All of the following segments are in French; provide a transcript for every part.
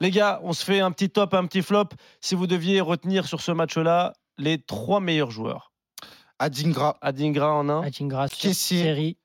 Les gars, on se fait un petit top, un petit flop. Si vous deviez retenir sur ce match-là les trois meilleurs joueurs. Adingra. Adingra en un. Adingra, Kessier. série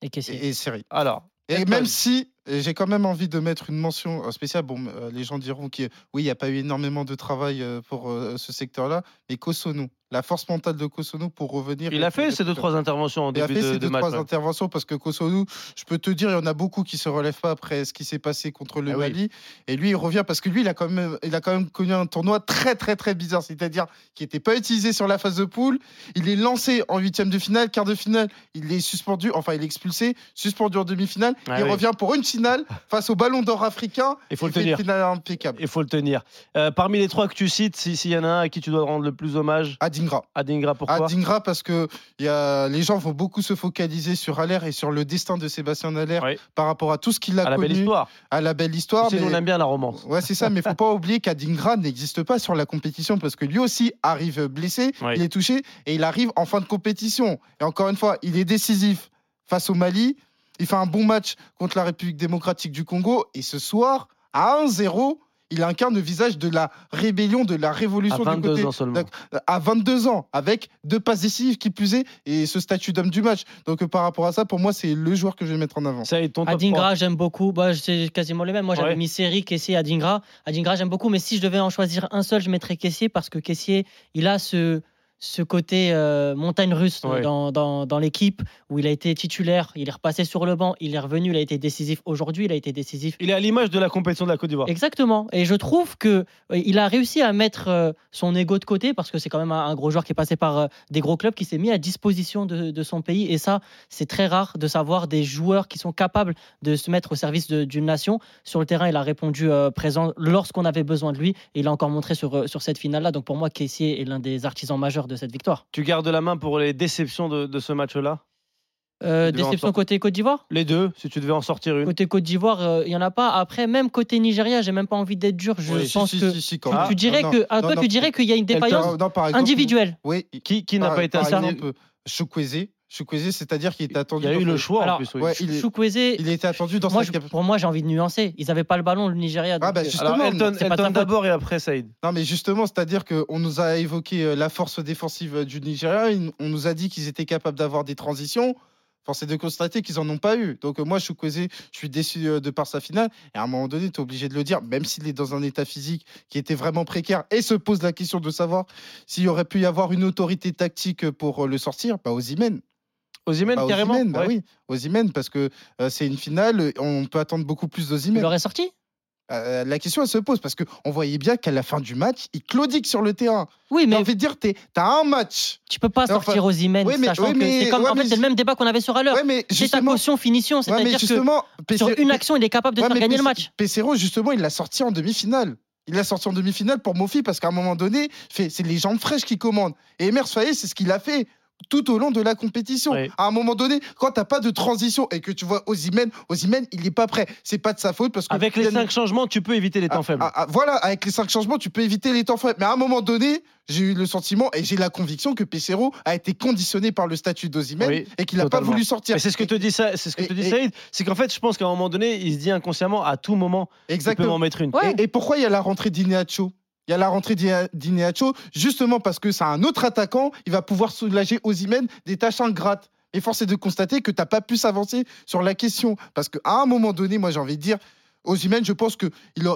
et Kessier. et, série. Alors. Et même si j'ai quand même envie de mettre une mention spéciale, bon, euh, les gens diront qu'il oui, il n'y a pas eu énormément de travail euh, pour euh, ce secteur-là, mais Kosonou, la force mentale de Kosonou pour revenir. Il a fait ces deux, trois interventions en Il a début fait de, ces de deux, match. trois ouais. interventions parce que Kosonou, je peux te dire, il y en a beaucoup qui se relèvent pas après ce qui s'est passé contre le Ah oui. Mali. Et lui, il revient parce que lui, il a quand même, il a quand même connu un tournoi très, très, très bizarre. C'est-à-dire qui n'était pas utilisé sur la phase de poule. Il est lancé en huitième de finale, quart de finale. Il est suspendu, enfin, il est expulsé, suspendu en demi-finale. Ah il oui. revient pour une finale face au Ballon d'Or africain. Il faut le tenir. finale impeccable. Il faut le tenir. Euh, parmi les trois que tu cites, si- s'il y en a un à qui tu dois rendre le plus hommage, Adingra. Adingra, pourquoi Adingra parce que il y a, les gens vont beaucoup se focaliser sur Allaire et sur le destin de Sébastien Allaire Oui. par rapport à tout ce qu'il a À la connu, belle histoire. à la belle histoire. Tu sais, nous, mais- on aime bien la romance. Ouais, c'est ça, mais faut pas oublier qu'Adingra n'existe pas sur la compétition parce que lui aussi arrive blessé, Oui. il est touché et il arrive en fin de compétition. Et encore une fois, il est décisif face au Mali. Il fait un bon match contre la République démocratique du Congo et ce soir, à 1-0, il incarne le visage de la rébellion, de la À révolution du 22 côté ans seulement. À 22 ans, avec deux passes décisives qui plus est, et ce statut d'homme du match. Donc euh, par rapport à ça, pour moi, c'est le joueur que je vais mettre en avant. Ça est ton top Adingra, j'aime beaucoup. Bah, c'est quasiment les mêmes. Moi, j'avais Ouais. mis Série, Kessier, Adingra. Adingra, j'aime beaucoup. Mais si je devais en choisir un seul, je mettrais Kessier parce que Kessier, il a ce, ce côté euh, montagne russe Ouais. dans, dans, dans l'équipe où il a été titulaire, il est repassé sur le banc, il est revenu, il a été décisif aujourd'hui, il a été décisif. Il est à l'image de la compétition de la Côte d'Ivoire. Exactement. Et je trouve que euh, il a réussi à mettre euh, son ego de côté parce que c'est quand même un, un gros joueur qui est passé par euh, des gros clubs, qui s'est mis à disposition de, de son pays. Et ça, c'est très rare de savoir des joueurs qui sont capables de se mettre au service d'une nation. Sur le terrain, il a répondu présent lorsqu'on avait besoin de lui. Et il a encore montré sur, sur cette finale-là. Donc pour moi, Kessier est l'un des artisans majeurs de cette victoire. Tu gardes la main pour les déceptions de, de ce match-là? Euh, déception côté Côte d'Ivoire? Les deux, si tu devais en sortir une. Côté Côte d'Ivoire, euh, il y en a pas. Après, même côté Nigeria, j'ai même pas envie d'être dur. Je Oui, pense Si, que si, si, quand tu, même. tu dirais Non, que, non, toi, non, tu dirais qu'il y a une défaillance non, non, par exemple, individuelle. Oui, Qui, qui n'a pas été exemple, Chukwueze. Chukwueze, c'est-à-dire qu'il était Il attendu. y a eu le choix Alors, en plus. oui. Ouais, il, Chukwueze, il était attendu dans moi, je- cap- pour moi, j'ai envie de nuancer. Ils n'avaient pas le ballon, le Nigeria. Ah, bah, euh, justement, Alors Elton, pas d'abord et après Saïd. Non, mais justement, c'est-à-dire qu'on nous a évoqué euh, la force défensive euh, du Nigeria. il- On nous a dit qu'ils étaient capables d'avoir des transitions. Force est de constater qu'ils n'en ont pas eu. Donc, moi, Chukwueze, je suis déçu de par sa finale. Et à un moment donné, tu es obligé de le dire, même s'il est dans un état physique qui était vraiment précaire et se pose la question de savoir s'il aurait pu y avoir une autorité tactique pour le sortir. Bah, Osimhen. Osimhen, Bah, carrément Osimhen, bah Ouais. oui, Osimhen, parce que euh, c'est une finale, on peut attendre beaucoup plus il d'Osimhen. l'aurait sorti? Euh, la question, elle se pose parce qu'on voyait bien qu'à la fin du match, il claudique sur le terrain. Oui, J'ai mais envie de dire, t'as un match. tu peux pas Enfin, sortir Osimhen, oui, mais- sachant oui, que c'est comme. ouais, en fait, mais c'est le même débat qu'on avait sur. Ouais, mais C'est ta caution finition, ouais, c'est-à-dire que sur une action, il est capable de faire gagner le match. Pesero, justement, il l'a sorti en demi-finale. Il l'a sorti en demi-finale pour Mofi parce qu'à un moment donné, c'est les jambes fraîches qui commandent. Et Emers c'est ce qu'il a fait tout au long de la compétition. Oui. À un moment donné, quand t'as pas de transition et que tu vois Osimhen, Osimhen, il est pas prêt. C'est pas de sa faute parce que Avec les cinq changements, tu peux éviter les temps Ah, faibles. ah, ah, voilà, avec les cinq changements, tu peux éviter les temps faibles. Mais à un moment donné, j'ai eu le sentiment et j'ai la conviction que Pesero a été conditionné par le statut d'Ozimhen Oui, et qu'il n'a pas voulu sortir. Mais c'est ce que te dit ça, c'est ce que et- te dit et- Saïd, c'est qu'en fait, je pense qu'à un moment donné, il se dit inconsciemment, à tout moment, il peut Exactement. m'en mettre une. Ouais. Et, et pourquoi il y a la rentrée d'Ineacho Il y a la rentrée d'Ine- d'Ineacho justement parce que c'est un autre attaquant, il va pouvoir soulager Osimhen des tâches ingrates. Et force est de constater que tu n'as pas pu s'avancer sur la question. Parce qu'à un moment donné, moi j'ai envie de dire, Osimhen, je pense que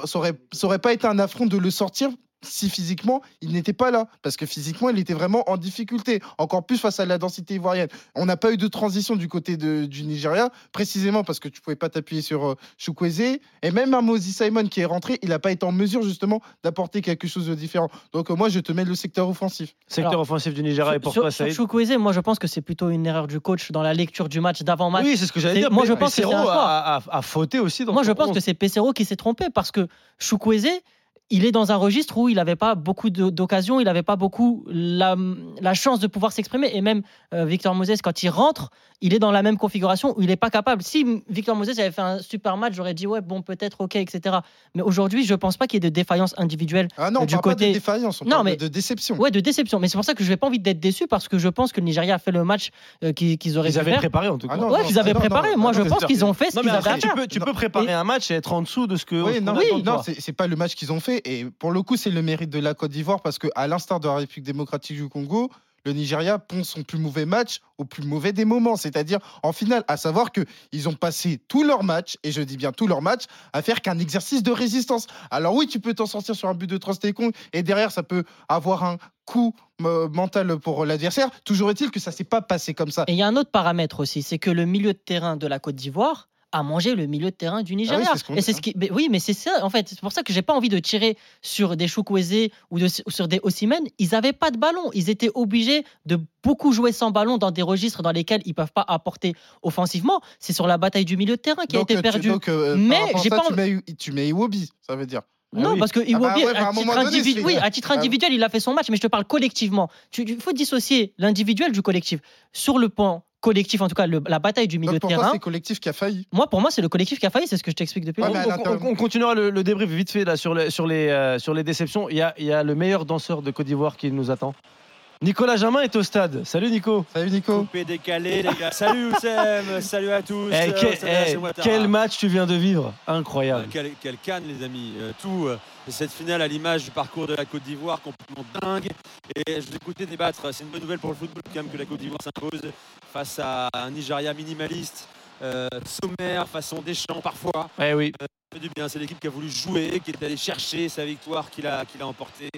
ça aurait, ça aurait pas été un affront de le sortir si physiquement il n'était pas là. Parce que physiquement, il était vraiment en difficulté. Encore plus face à la densité ivoirienne. On n'a pas eu de transition du côté de- du Nigeria, précisément parce que tu pouvais pas t'appuyer sur euh, Chukwueze. Et même un Moses Simon qui est rentré, il n'a pas été en mesure justement d'apporter quelque chose de différent. Donc euh, moi, je te mets le secteur offensif. Secteur Alors, offensif du Nigeria et pour sur, toi, sur Saïd. Chukwueze, moi je pense que c'est plutôt une erreur du coach dans la lecture du match d'avant-match. Oui, c'est ce que j'allais dire. moi, mais je pense que c'est un a, a- a fauté aussi dans Moi, je pense 11. que c'est Pesero qui s'est trompé parce que Chukwueze, il est dans un registre où il n'avait pas beaucoup d'occasions, il n'avait pas beaucoup la, la chance de pouvoir s'exprimer. Et même euh, Victor Moses, quand il rentre, il est dans la même configuration où il n'est pas capable. Si Victor Moses avait fait un super match, j'aurais dit ouais, bon, peut-être, ok, etc. Mais aujourd'hui, je ne pense pas qu'il y ait de défaillance individuelle. Ah non, on Du parle pas côté- de défaillance, on Non, parle mais- de déception. Ouais, de déception. Mais c'est pour ça que je n'ai pas envie d'être déçu parce que je pense que le Nigeria a fait le match euh, qu'ils qu'ils auraient Ils dû avaient faire. préparé en tout cas. Ah non, Ouais, qu'ils avaient préparé. non, Moi, non, je pense qu'ils ont fait ce qu'ils avaient à tu faire. peux, tu Non. peux préparer un match et être en dessous de ce que. Oui, ce non, c'est pas le match qu'ils ont fait. Et pour le coup, c'est le mérite de la Côte d'Ivoire parce que, à l'instar de la République démocratique du Congo, le Nigeria pond son plus mauvais match au plus mauvais des moments, c'est-à-dire en finale. À savoir que ils ont passé tous leurs matchs, et je dis bien tous leurs matchs, à faire qu'un exercice de résistance. Alors oui, tu peux t'en sortir sur un but de Trostekong, et derrière, ça peut avoir un coup euh, mental pour l'adversaire. Toujours est-il que ça s'est pas passé comme ça. Et il y a un autre paramètre aussi, c'est que le milieu de terrain de la Côte d'Ivoire a mangé le milieu de terrain du Nigeria. Ah ce qu'on et c'est ce qui, mais oui, mais c'est ça en fait. C'est pour ça que j'ai pas envie de tirer sur des Chukwueze ou, de- ou sur des Osimhen. Ils avaient pas de ballon. Ils étaient obligés de beaucoup jouer sans ballon dans des registres dans lesquels ils peuvent pas apporter offensivement. C'est sur la bataille du milieu de terrain qui a été tu- perdu. donc, euh, Mais à j'ai pas tu mets, tu mets Iwobi, ça veut dire. Non, oui. parce que Ah bah Iwobi, ouais, à à, titre individu- oui, à titre Ah. individuel, il a fait son match, mais je te parle collectivement. Il faut dissocier l'individuel du collectif. Sur le point collectif, en tout cas, le- la bataille du milieu Donc de pour toi, terrain, c'est collectif qui a failli. moi, pour moi, c'est le collectif qui a failli, c'est ce que je t'explique depuis Ouais, le on, on- on continuera le, le débrief vite fait là, sur, les, sur, les, euh, sur les déceptions. Il y, a, il y a le meilleur danseur de Côte d'Ivoire qui nous attend. Nicolas Jamin est au stade. Salut Nico. Salut Nico. Coupé, décalé, les gars. Salut Oussem, salut à tous. Eh, Euh, que- eh, quel match tu viens de vivre Incroyable. Euh, Quel, quel canne, les amis. Euh, tout, euh, cette finale à l'image du parcours de la Côte d'Ivoire, complètement dingue. Et je vous écoutais débattre. C'est une bonne nouvelle pour le football, quand même, que la Côte d'Ivoire s'impose face à un Nigeria minimaliste, euh, sommaire, façon Deschamps parfois. Eh oui. Du bien. C'est l'équipe qui a voulu jouer, qui est allée chercher sa victoire, qu'il a, qu'il a emportée.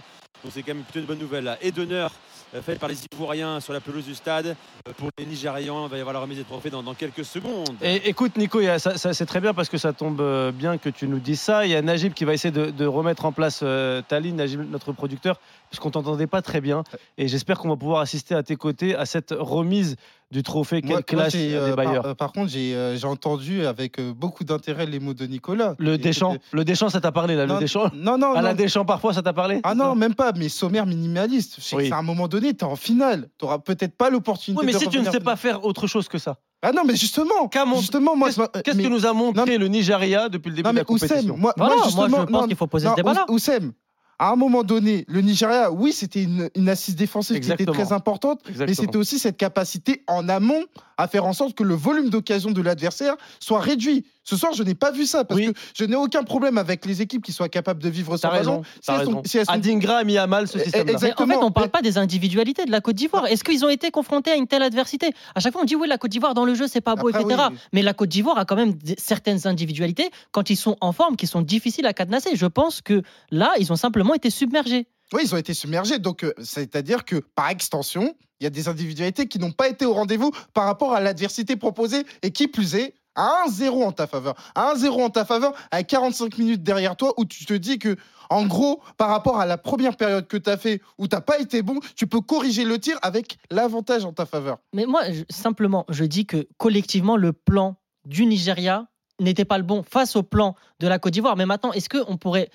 Donc c'est quand même plutôt une bonne nouvelle. là. Et d'honneur euh, faite par les Ivoiriens sur la pelouse du stade. Euh, Pour les Nigérians, il va y avoir la remise des trophées dans, dans quelques secondes. Et, écoute Nico, ça, ça- c'est très bien parce que ça tombe euh, bien que tu nous dises ça. Il y a Najib qui va essayer de, de remettre en place euh, ta ligne, Najib, notre producteur, puisqu'on t'entendait pas très bien. Et j'espère qu'on va pouvoir assister à tes côtés à cette remise du trophée. Quelle Moi- moi, classe des euh, bailleurs. par, par contre, j'ai euh, j'ai entendu avec beaucoup d'intérêt les mots de Nicolas. Le Deschamps, le Deschamps, ça t'a parlé là, Non, le Deschamps. Non, non, À la non. Deschamps parfois, ça t'a parlé Ah non, même pas, mais sommaire minimaliste. Je sais Oui. que c'est à un moment donné, tu es en finale. Tu n'auras peut-être pas l'opportunité Oui, mais de si tu ne sais pas faire autre chose que ça. Ah non, mais justement, justement, moi, Qu'est-ce mais- que nous a montré le Nigeria depuis le début Non, de mais la compétition Oussem, moi, Voilà, moi, moi, justement, je pense qu'il faut poser ce débat-là. Ous- Oussem, à un moment donné, le Nigeria, oui, c'était une, une assise défensive qui était très importante, mais c'était aussi cette capacité en amont à faire en sorte que le volume d'occasion de l'adversaire soit réduit. Ce soir, je n'ai pas vu ça parce Oui. que je n'ai aucun problème avec les équipes qui soient capables de vivre sans raison. ballon. Si raison. si elles sont- Adingra a mis à mal ce Eh, Mais en fait, on parle Mais- pas des individualités de la Côte d'Ivoire. Est-ce qu'ils ont été confrontés à une telle adversité? À chaque fois, on dit oui, la Côte d'Ivoire dans le jeu, c'est pas beau, Après, etc. oui. Mais la Côte d'Ivoire a quand même certaines individualités quand ils sont en forme, qui sont difficiles à cadenasser. Je pense que là, ils ont simplement été submergés. Oui, ils ont été submergés. Donc, euh, c'est-à-dire que par extension, il y a des individualités qui n'ont pas été au rendez-vous par rapport à l'adversité proposée et qui plus est, à 1-0 en ta faveur. À 1-0 en ta faveur, à 45 minutes derrière toi, où tu te dis que, en gros, par rapport à la première période que tu as fait, où tu n'as pas été bon, tu peux corriger le tir avec l'avantage en ta faveur. Mais moi, simplement, je dis que collectivement, le plan du Nigeria n'était pas le bon face au plan de la Côte d'Ivoire. Mais maintenant, est-ce qu'on pourrait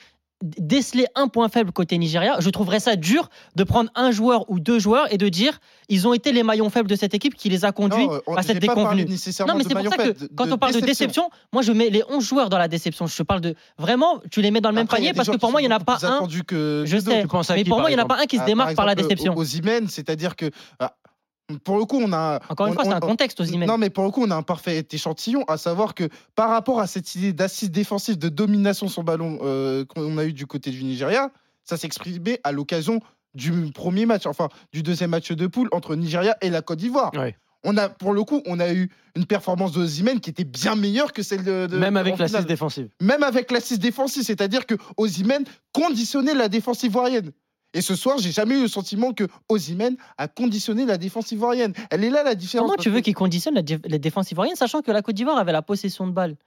déceler un point faible côté Nigeria Je trouverais ça dur de prendre un joueur ou deux joueurs et de dire ils ont été les maillons faibles de cette équipe qui les a conduits Non, on- à cette déconvenue. Non, mais c'est pour ça que quand on parle de déception, moi je mets les 11 joueurs dans la déception. Je te parle de vraiment, tu les mets dans le même Après, panier parce que pour moi, il n'y en a pas un. que Je sais, mais qui, pour moi, il n'y en a pas un qui se Ah, démarque par la déception. Aux Imen, c'est-à-dire que. Pour le coup, on a. Encore une on- fois, c'est un contexte aux emails. Non, mais pour le coup, on a un parfait échantillon, à savoir que par rapport à cette idée d'assise défensive, de domination sur ballon euh, qu'on a eu du côté du Nigeria, ça s'exprimait à l'occasion du premier match, enfin du deuxième match de poule entre Nigeria et la Côte d'Ivoire. Ouais. On a, pour le coup, on a eu une performance de qui était bien meilleure que celle de. de- Même avec en la finale. 6 défensive. Même avec l'assise défensive, c'est-à-dire que conditionnait la défense ivoirienne. Et ce soir, j'ai jamais eu le sentiment que Osimhen a conditionné la défense ivoirienne. Elle est là la différence. Comment tu veux que- qu'ils conditionnent la dé- les défenses ivoiriennes, sachant que la Côte d'Ivoire avait la possession de balle?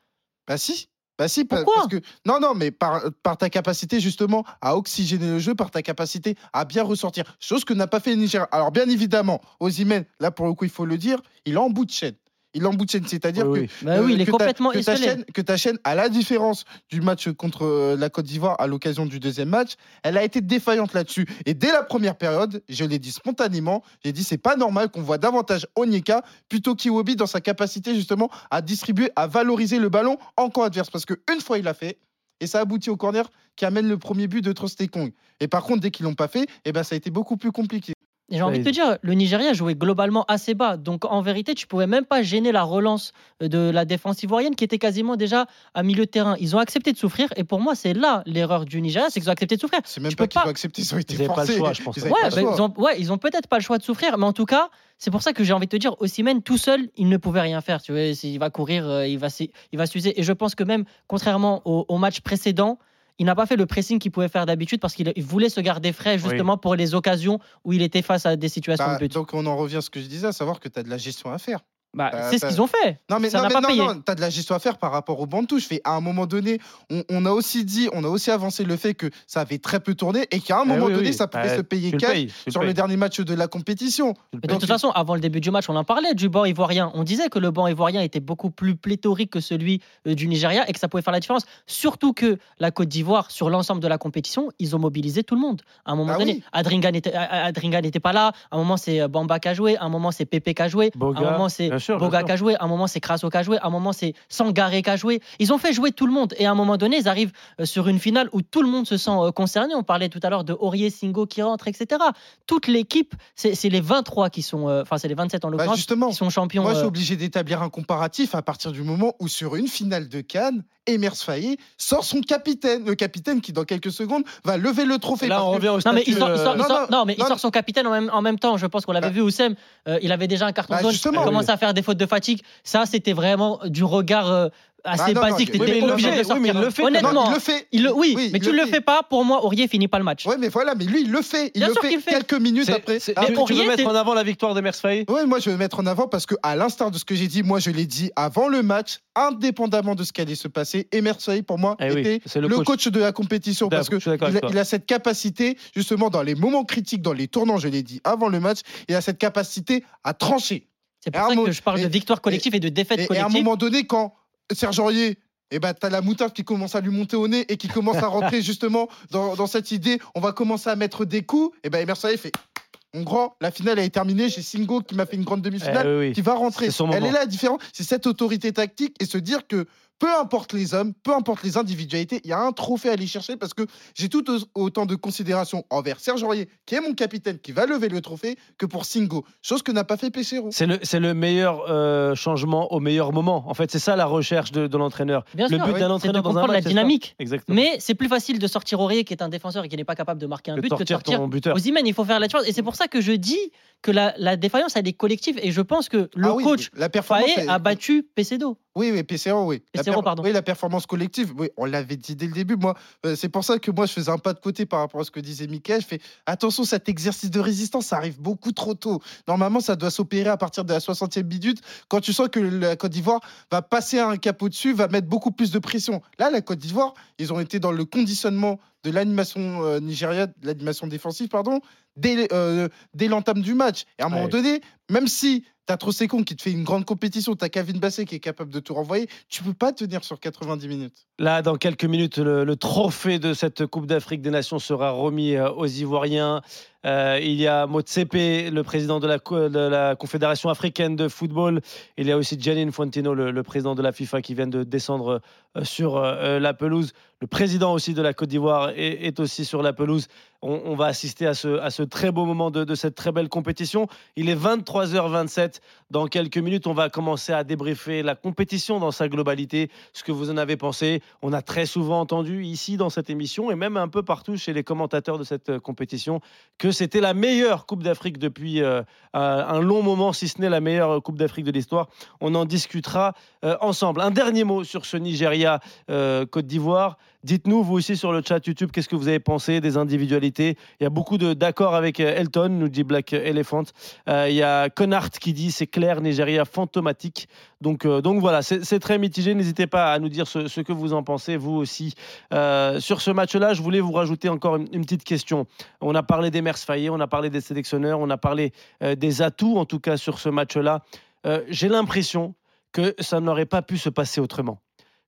Bah si. Bah si, Pourquoi? parce que non non mais par, par ta capacité justement à oxygéner le jeu, par ta capacité à bien ressortir, chose que n'a pas fait le Niger. Alors bien évidemment, Osimhen, là pour le coup il faut le dire, il est en bout de chaîne. Il l'emboutine. C'est-à-dire Oui, que oui. Bah oui, il est que ta- complètement que ta, esselé. chaîne, que ta chaîne, à la différence du match contre euh, la Côte d'Ivoire à l'occasion du deuxième match, elle a été défaillante là-dessus. Et dès la première période, je l'ai dit spontanément, j'ai dit c'est pas normal qu'on voit davantage Onyeka plutôt qu'Iwobi dans sa capacité justement à distribuer, à valoriser le ballon en camp adverse. Parce qu'une fois il l'a fait, et ça aboutit au corner qui amène le premier but de Trostekong. Et par contre, dès qu'ils l'ont pas fait, eh ben, ça a été beaucoup plus compliqué. J'ai envie de te dire, le Nigeria jouait globalement assez bas. Donc en vérité, tu pouvais même pas gêner la relance de la défense ivoirienne qui était quasiment déjà à milieu de terrain. Ils ont accepté de souffrir. Et pour moi, c'est là l'erreur du Nigeria, c'est qu'ils ont accepté de souffrir. C'est même Tu pas peux qu'ils pas- ont accepté, ils ont été Ils pas le choix, je pense. Ils Ouais, pas le bah, choix. ils ont, ouais, ils ont peut-être pas le choix de souffrir, mais en tout cas, c'est pour ça que j'ai envie de te dire, Osimhen tout seul, il ne pouvait rien faire. Tu vois, il va courir, euh, il va, s'y- il va s'user. Et je pense que même, contrairement au, au match précédent, il n'a pas fait le pressing qu'il pouvait faire d'habitude parce qu'il il voulait se garder frais justement pour les occasions où il était face à des situations Bah, de but. donc on en revient à ce que je disais, à savoir que tu as de la gestion à faire. Bah, c'est ce qu'ils ont fait. Non mais Ça non, mais pas non, payé. non, t'as de la gestion à faire par rapport au banc de touche. Fait, à un moment donné, on, on a aussi dit, on a aussi avancé le fait que ça avait très peu tourné et qu'à un Eh moment oui, donné, oui. ça pouvait Bah, se payer le cash le sur payes, le dernier match de la compétition. le Mais de toute façon, avant le début du match, on en parlait du banc ivoirien. On disait que le banc ivoirien était beaucoup plus pléthorique que celui euh, du Nigeria et que ça pouvait faire la différence. Surtout que la Côte d'Ivoire, sur l'ensemble de la compétition, ils ont mobilisé tout le monde. À un moment Ah donné, oui. Adringa n'était euh, pas là. À un moment, c'est euh, Bamba qui a joué. À un moment, c'est Pepe qui a joué. Boga, à un moment, c'est bien sûr, bien Boga sûr. qui a joué. À un moment, c'est Crasso qui a joué. À un moment, c'est Sangaré qui a joué. Ils ont fait jouer tout le monde. Et à un moment donné, ils arrivent euh, sur une finale où tout le monde se sent euh, concerné. On parlait tout à l'heure de Aurier, Singo qui rentre, etc. Toute l'équipe, c'est les 23 qui sont, euh, enfin, c'est les 27 en Bah, l'occurrence, qui sont champions. moi je suis obligé d'établir un comparatif à partir du moment où sur une finale de Cannes, Emers Faye sort son capitaine, le capitaine qui dans quelques secondes va lever le trophée. Là, parce on revient au Non mais, il statut, sort, non, mais il son capitaine en même, en même temps. Je pense qu'on l'avait Bah. vu, Oussem. euh, il avait déjà un carton Bah, jaune. il oui. commençait à faire des fautes de fatigue. Ça, c'était vraiment du regard euh, assez Ah, non, non, basique. oui, T'étais mais il le obligé fait, de oui, mais il sortir. le fait. Honnêtement, Non, il le fait. il le- oui, Oui, mais tu le le fais pas. Pour moi, Aurier finit pas le match. Ouais, mais voilà, mais lui il le fait. Il Bien le fait quelques minutes après. Ah, tu, mais tu veux Aurier, mettre en avant la victoire de Mersfaye Ouais, moi je vais mettre en avant parce que à l'instar de ce que j'ai dit, moi je l'ai dit avant le match, indépendamment de ce qui allait se passer, Emerson pour moi Eh oui, était le, le coach. coach. de la compétition parce que il a, cette capacité justement dans les moments critiques, dans les tournants, je l'ai dit avant le match, il a cette capacité à trancher. C'est Et pour ça que je parle et- de victoire collective et, de défaite Et, et à un collective. moment donné, quand Serge Aurier eh ben, t'as la moutarde qui commence à lui monter au nez et qui commence à rentrer justement dans, dans cette idée. On va commencer à mettre des coups. Et ben Emerson fait Mon grand, la finale elle est terminée. J'ai Singo qui m'a fait une grande demi-finale Eh oui, qui va rentrer. Elle est là, la différence. C'est cette autorité tactique et se dire que peu importe les hommes, peu importe les individualités, il y a un trophée à aller chercher parce que j'ai tout au- autant de considération envers Serge Aurier, qui est mon capitaine, qui va lever le trophée, que pour Singo. Chose que n'a pas fait Pesero. C'est le, c'est le meilleur euh, changement au meilleur moment. En fait, c'est ça la recherche de, de l'entraîneur. Bien Le sûr, but oui. d'un c'est de entraîneur dans un comprendre match, la dynamique. Exactement. Mais c'est plus facile de sortir Aurier qui est un défenseur et qui n'est pas capable de marquer un but que de sortir buteur. Osimhen, il faut faire la différence. Et c'est pour ça que je dis que la, la défaillance, elle est collective. Et je pense que le Ah oui, coach la performance, Faé a battu Pesedo. Oui, oui, PCO, oui. La Pardon. Oui, la performance collective, oui, on l'avait dit dès le début. Moi, euh, c'est pour ça que moi, je faisais un pas de côté par rapport à ce que disait Mickaël. Je fais attention, cet exercice de résistance, ça arrive beaucoup trop tôt. Normalement, ça doit s'opérer à partir de la 60e minute, quand tu sens que la Côte d'Ivoire va passer un cap au-dessus, va mettre beaucoup plus de pression. Là, la Côte d'Ivoire, ils ont été dans le conditionnement de l'animation euh, nigériane, l'animation défensive, pardon, dès, euh, dès l'entame du match. Et à un moment donné, même si T'as Trossekon qui te fait une grande compétition, t'as Kevin Basset qui est capable de te renvoyer. Tu peux pas tenir sur 90 minutes. Là, dans quelques minutes, le, le trophée de cette Coupe d'Afrique des Nations sera remis euh, aux Ivoiriens. Euh, il y a Motsepe, le président de la, Confédération africaine de football. Il y a aussi Gianni Infantino, le, président de la FIFA, qui vient de descendre euh, sur euh, la pelouse. Le président aussi de la Côte d'Ivoire est, aussi sur la pelouse. On, va assister à ce, très beau moment de, de cette très belle compétition. Il est 23h27. Dans quelques minutes, on va commencer à débriefer la compétition dans sa globalité, ce que vous en avez pensé. On a très souvent entendu ici dans cette émission et même un peu partout chez les commentateurs de cette compétition que c'était la meilleure Coupe d'Afrique depuis euh, un un long moment, si ce n'est la meilleure Coupe d'Afrique de l'histoire. On en discutera euh, ensemble. Un dernier mot sur ce Nigeria euh, Côte d'Ivoire. Dites-nous, vous aussi sur le chat YouTube, qu'est-ce que vous avez pensé des individualités? Il y a beaucoup d'accords avec euh, Elton, nous dit Black Elephant. Euh, il y a Connard qui dit c'est clair, Nigeria fantomatique. Donc, euh, donc voilà, c'est très mitigé. N'hésitez pas à nous dire ce, que vous en pensez, vous aussi. Sur ce match-là, je voulais vous rajouter encore une, une petite question. On a parlé des Mers Fayet, on a parlé des sélectionneurs, on a parlé des atouts, en tout cas, sur ce match-là. J'ai l'impression que ça n'aurait pas pu se passer autrement,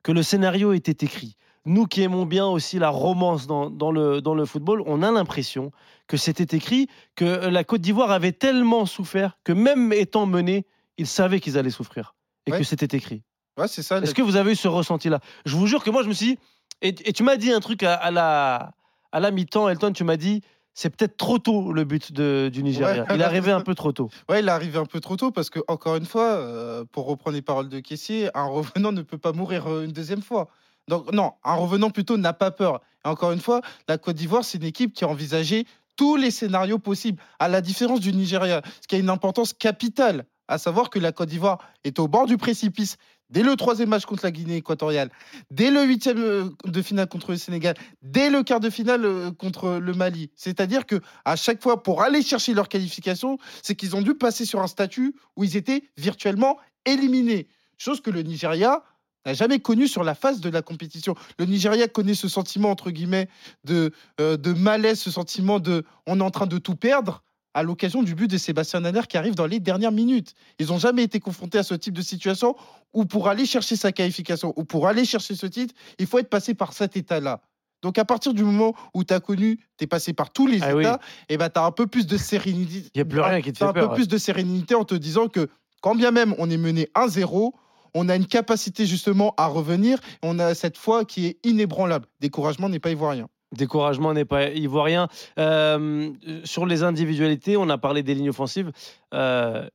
que le scénario était écrit. Nous qui aimons bien aussi la romance dans, dans le, dans le football, on a l'impression que c'était écrit, que la Côte d'Ivoire avait tellement souffert que même étant menés, ils savaient qu'ils allaient souffrir et Ouais. que c'était écrit. Ouais, c'est ça. Est-ce que vous avez eu ce ressenti-là? Je vous jure que moi, je me suis dit, et, et tu m'as dit un truc à, à la, à la mi-temps, Elton, tu m'as dit, c'est peut-être trop tôt le but de- du Nigeria. Ouais. Il est arrivé un peu trop tôt. Ouais, il est arrivé un peu trop tôt parce que, encore une fois, euh, pour reprendre les paroles de Caissier, un revenant ne peut pas mourir euh, une deuxième fois. Donc, non, un revenant plutôt n'a pas peur. Et encore une fois, la Côte d'Ivoire, c'est une équipe qui a envisagé tous les scénarios possibles, à la différence du Nigeria, ce qui a une importance capitale, à savoir que la Côte d'Ivoire est au bord du précipice dès le troisième match contre la Guinée équatoriale, dès le huitième euh, de finale contre le Sénégal, dès le quart de finale euh, contre le Mali. C'est-à-dire que à chaque fois, pour aller chercher leur qualification, c'est qu'ils ont dû passer sur un statut où ils étaient virtuellement éliminés. Chose que le Nigeria n'a jamais connu sur la phase de la compétition. Le Nigeria connaît ce sentiment, entre guillemets, de, euh, de malaise, ce sentiment de on est en train de tout perdre à l'occasion du but de Sébastien Haller qui arrive dans les dernières minutes. Ils n'ont jamais été confrontés à ce type de situation où pour aller chercher sa qualification ou pour aller chercher ce titre, il faut être passé par cet état-là. Donc à partir du moment où tu as connu, tu es passé par tous les Ah oui. états, et ben tu as un peu plus de sérénité. Il y a plus rien qui te fait un peur, peu ouais. plus de sérénité en te disant que quand bien même on est mené 1-0, on a une capacité justement à revenir. On a cette foi qui est inébranlable. Découragement n'est pas ivoirien. Découragement n'est pas ivoirien. Euh, sur les individualités, on a parlé des lignes offensives. Euh,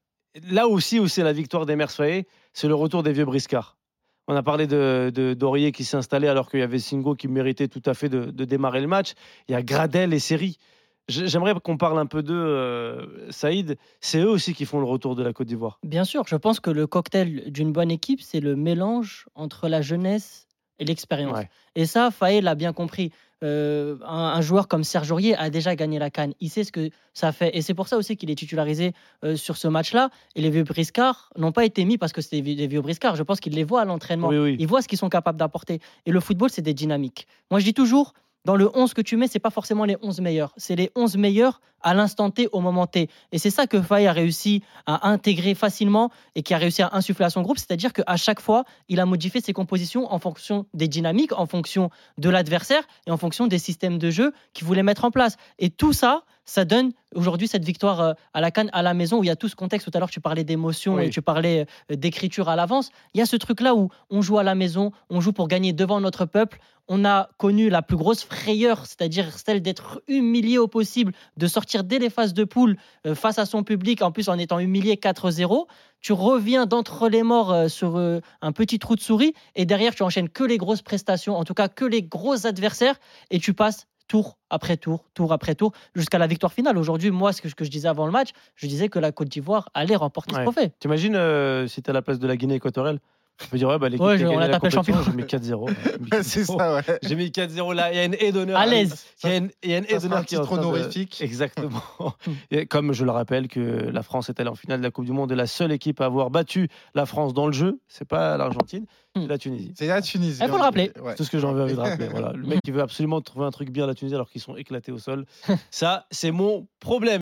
là aussi, où c'est la victoire des Faé, c'est le retour des vieux briscards. On a parlé de, Dorier qui s'est installé alors qu'il y avait Singo qui méritait tout à fait de, démarrer le match. Il y a Gradel et Seri. J'aimerais qu'on parle un peu d'eux, euh, Saïd. C'est eux aussi qui font le retour de la Côte d'Ivoire. Bien sûr, je pense que le cocktail d'une bonne équipe, c'est le mélange entre la jeunesse et l'expérience. Ouais. Et ça, Faye l'a bien compris. Euh, un, un joueur comme Serge Aurier a déjà gagné la Cannes. Il sait ce que ça fait. Et c'est pour ça aussi qu'il est titularisé euh, sur ce match-là. Et les vieux briscards n'ont pas été mis parce que vieux- des vieux briscards. Je pense qu'ils les voient à l'entraînement. Oui, oui. Ils voient ce qu'ils sont capables d'apporter. Et le football, c'est des dynamiques. Moi, je dis toujours, dans le 11 que tu mets, c'est pas forcément les 11 meilleurs. C'est les 11 meilleurs à l'instant T, au moment T. Et c'est ça que Faye a réussi à intégrer facilement et qui a réussi à insuffler à son groupe. C'est-à-dire qu'à chaque fois, il a modifié ses compositions en fonction des dynamiques, en fonction de l'adversaire et en fonction des systèmes de jeu qu'il voulait mettre en place. Et tout ça, ça donne aujourd'hui cette victoire euh, à la Cannes à la maison où il y a tout ce contexte. Tout à l'heure, tu parlais d'émotion Oui. et tu parlais euh, d'écriture à l'avance. Il y a ce truc-là où on joue à la maison, on joue pour gagner devant notre peuple. On a connu la plus grosse frayeur, c'est-à-dire celle d'être humilié au possible, de sortir dès les phases de poule euh, face à son public, en plus en étant humilié 4-0. Tu reviens d'entre les morts sur un petit trou de souris et derrière tu enchaînes que les grosses prestations, en tout cas que les gros adversaires et tu passes tour après tour, tour après tour, jusqu'à la victoire finale. Aujourd'hui, moi, ce que, je disais avant le match, je disais que la Côte d'Ivoire allait remporter Ouais. ce trophée. T'imagines euh, si t'es à la place de la Guinée équatoriale On peut dire, ouais, bah, l'équipe Ouais, qui a je- on gagné la compétition. J'ai mis 4-0. J'ai mis 4-0. c'est ça, ouais. J'ai mis 4-0 là. Il y a une haie d'honneur. À l'aise. Il y a une, haie d'honneur un qui est train de- honorifique. Exactement. Et comme je le rappelle que la France est allée en finale de la Coupe du Monde et la seule équipe à avoir battu la France dans le jeu, c'est pas l'Argentine, c'est Hmm. la Tunisie. C'est la Tunisie. Il faut le rappeler. Ouais. C'est tout ce que j'ai envie de rappeler. Voilà. Le mec qui veut absolument trouver un truc bien à la Tunisie alors qu'ils sont éclatés au sol. Ça, c'est mon problème.